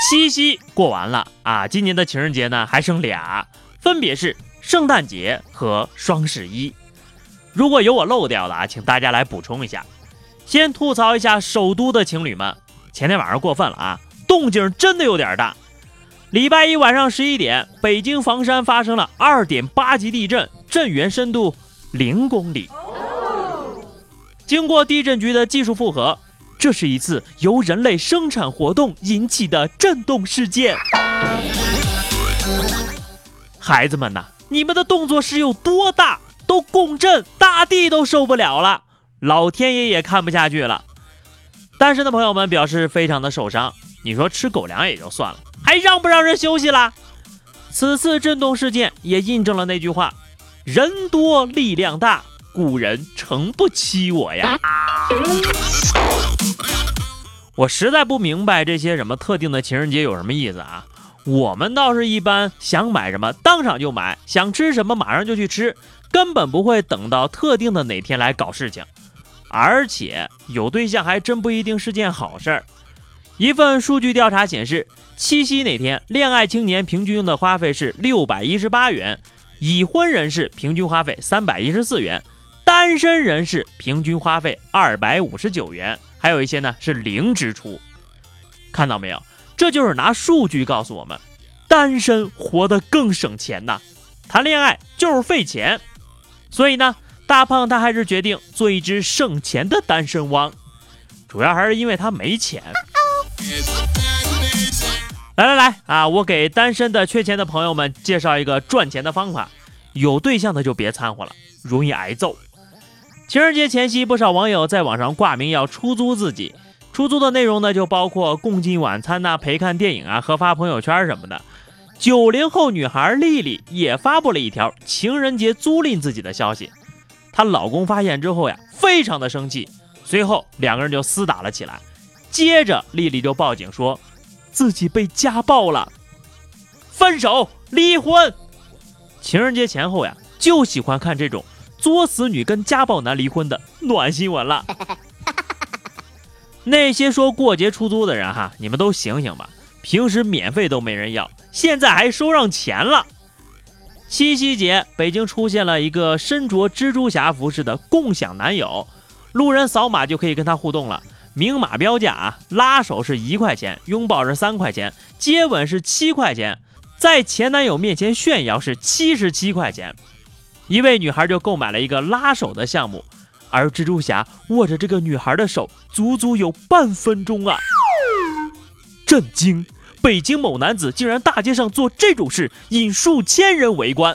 七夕过完了啊，今年的情人节呢还剩俩，分别是圣诞节和双十一。如果有我漏掉的啊，请大家来补充一下。先吐槽一下首都的情侣们，前天晚上过分了啊，动静真的有点大。礼拜一晚上十一点，北京房山发生了二点八级地震，震源深度零公里。经过地震局的技术复核。这是一次由人类生产活动引起的震动事件。孩子们呐，你们的动作是有多大？都共振，大地都受不了了，老天爷也看不下去了。单身的朋友们表示非常的受伤。你说吃狗粮也就算了，还让不让人休息啦？此次震动事件也印证了那句话：人多力量大，古人诚不欺我呀。我实在不明白这些什么特定的情人节有什么意思啊？我们倒是一般想买什么当场就买，想吃什么马上就去吃，根本不会等到特定的哪天来搞事情。而且有对象还真不一定是件好事儿。一份数据调查显示，七夕那天恋爱青年平均用的花费是六百一十八元，已婚人士平均花费三百一十四元，单身人士平均花费二百五十九元。还有一些呢是零支出，看到没有？这就是拿数据告诉我们，单身活得更省钱呐，谈恋爱就是费钱。所以呢，大胖他还是决定做一只省钱的单身汪，主要还是因为他没钱。来来来啊，我给单身的缺钱的朋友们介绍一个赚钱的方法，有对象的就别掺和了，容易挨揍。情人节前夕，不少网友在网上挂名要出租自己。出租的内容呢，就包括共进晚餐呐、陪看电影啊、和发朋友圈什么的。九零后女孩丽丽也发布了一条情人节租赁自己的消息。她老公发现之后呀，非常的生气，随后两个人就厮打了起来。接着丽丽就报警说自己被家暴了，分手离婚。情人节前后呀，就喜欢看这种。作死女跟家暴男离婚的暖新闻了。那些说过节出租的人哈，你们都醒醒吧！平时免费都没人要，现在还收上钱了。七夕节，北京出现了一个身着蜘蛛侠服饰的共享男友，路人扫码就可以跟他互动了。明码标价啊，拉手是一块钱，拥抱是三块钱，接吻是七块钱，在前男友面前炫耀是七十七块钱。一位女孩就购买了一个拉手的项目，而蜘蛛侠握着这个女孩的手足足有半分钟啊！震惊！北京某男子竟然大街上做这种事，引数千人围观。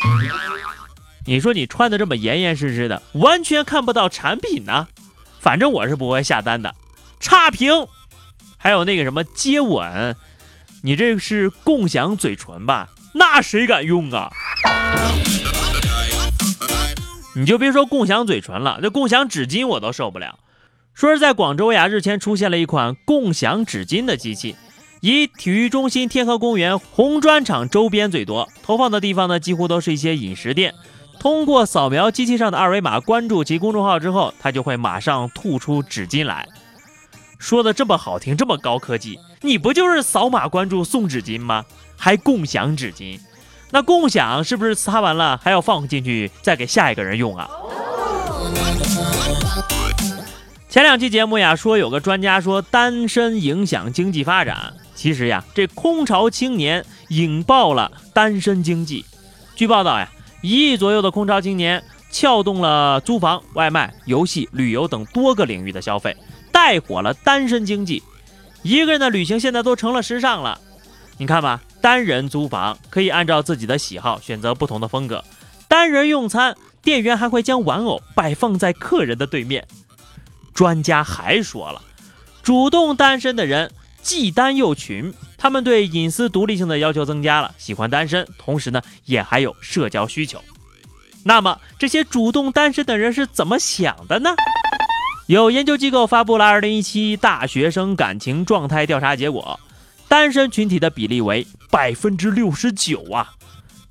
你说你穿的这么严严实实的，完全看不到产品呢。反正我是不会下单的，差评。还有那个什么接吻，你这是共享嘴唇吧？那谁敢用啊？你就别说共享嘴唇了，这共享纸巾我都受不了。说是在广州呀，日前出现了一款共享纸巾的机器，以体育中心、天河公园、红砖厂周边最多，投放的地方呢几乎都是一些饮食店。通过扫描机器上的二维码，关注其公众号之后，它就会马上吐出纸巾来。说的这么好听，这么高科技，你不就是扫码关注送纸巾吗？还共享纸巾？那共享是不是擦完了还要放进去再给下一个人用啊？前两期节目呀，说有个专家说单身影响经济发展，其实呀，这空巢青年引爆了单身经济。据报道呀，一亿左右的空巢青年撬动了租房、外卖、游戏、旅游等多个领域的消费，带火了单身经济。一个人的旅行现在都成了时尚了，你看吧。单人租房可以按照自己的喜好选择不同的风格，单人用餐，店员还会将玩偶摆放在客人的对面。专家还说了，主动单身的人既单又群，他们对隐私独立性的要求增加了，喜欢单身，同时呢，也还有社交需求。那么这些主动单身的人是怎么想的呢？有研究机构发布了2017大学生感情状态调查结果，单身群体的比例为百分之六十九啊。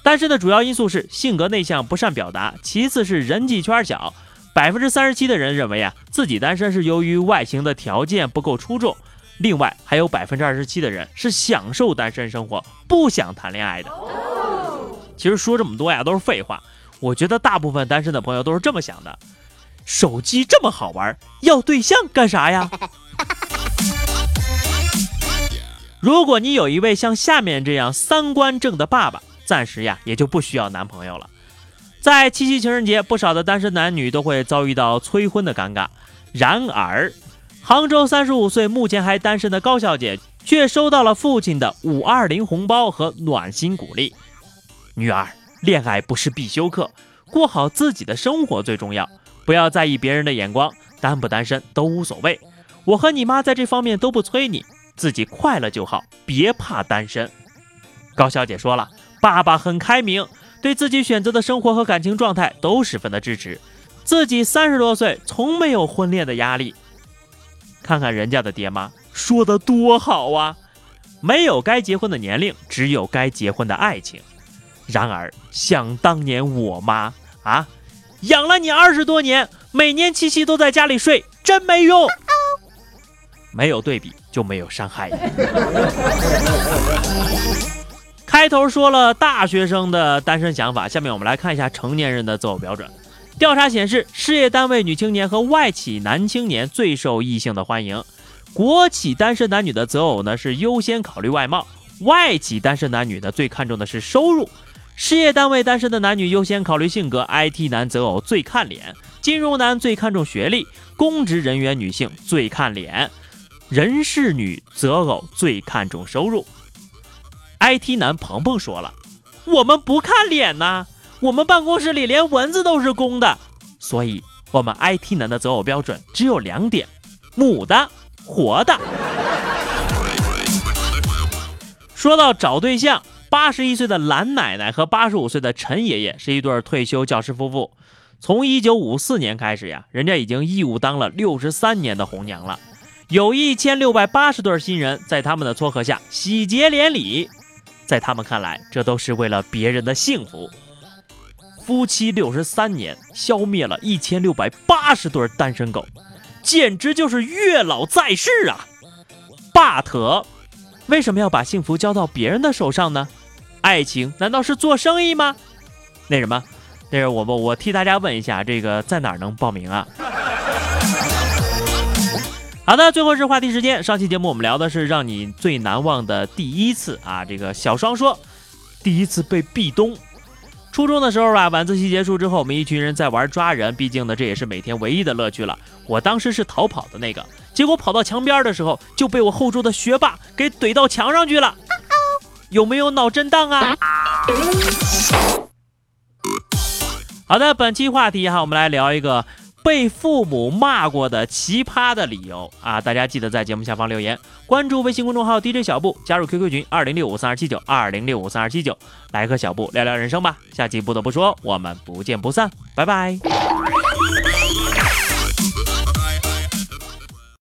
单身的主要因素是性格内向、不善表达，其次是人际圈小。百分之三十七的人认为啊，自己单身是由于外形的条件不够出众。另外还有百分之二十七的人是享受单身生活，不想谈恋爱的。其实说这么多呀，都是废话。我觉得大部分单身的朋友都是这么想的：手机这么好玩，要对象干啥呀？如果你有一位像下面这样三观正的爸爸。暂时呀，也就不需要男朋友了。在七夕情人节，不少的单身男女都会遭遇到催婚的尴尬。然而，杭州三十五岁、目前还单身的高小姐，却收到了父亲的五二零红包和暖心鼓励。女儿，恋爱不是必修课，过好自己的生活最重要，不要在意别人的眼光，单不单身都无所谓。我和你妈在这方面都不催你，自己快乐就好，别怕单身。高小姐说了。爸爸很开明，对自己选择的生活和感情状态都十分的支持。自己三十多岁，从没有婚恋的压力。看看人家的爹妈说的多好啊！没有该结婚的年龄，只有该结婚的爱情。然而，想当年我妈啊，养了你二十多年，每年七夕都在家里睡，真没用。没有对比就没有伤害。开头说了大学生的单身想法，下面我们来看一下成年人的择偶标准。调查显示，事业单位女青年和外企男青年最受异性的欢迎。国企单身男女的择偶呢是优先考虑外貌，外企单身男女呢最看重的是收入。事业单位单身的男女优先考虑性格，IT 男择偶最看脸，金融男最看重学历，公职人员女性最看脸，人事女择偶最看重收入。IT 男鹏鹏说了：“我们不看脸呐，我们办公室里连蚊子都是公的，所以我们 IT 男的择偶标准只有两点：母的、活的。”说到找对象，八十一岁的蓝奶奶和八十五岁的陈爷爷是一对退休教师夫妇。从一九五四年开始呀，人家已经义务当了六十三年的红娘了，有一千六百八十对新人在他们的撮合下喜结连理。在他们看来，这都是为了别人的幸福。夫妻六十三年，消灭了一千六百八十对单身狗，简直就是月老在世啊！but，为什么要把幸福交到别人的手上呢？爱情难道是做生意吗？那什么，那是我我我替大家问一下，这个在哪能报名啊？好的，最后是话题时间。上期节目我们聊的是让你最难忘的第一次啊。这个小双说，第一次被壁咚。初中的时候啊，晚自习结束之后，我们一群人在玩抓人，毕竟呢这也是每天唯一的乐趣了。我当时是逃跑的那个，结果跑到墙边的时候就被我后桌的学霸给怼到墙上去了。有没有脑震荡啊？好的，本期话题哈，我们来聊一个。被父母骂过的奇葩的理由啊！大家记得在节目下方留言，关注微信公众号 DJ 小布，加入 QQ 群二零六五三二七九二零六五三二七九，来和小布聊聊人生吧。下期不得不说，我们不见不散，拜拜。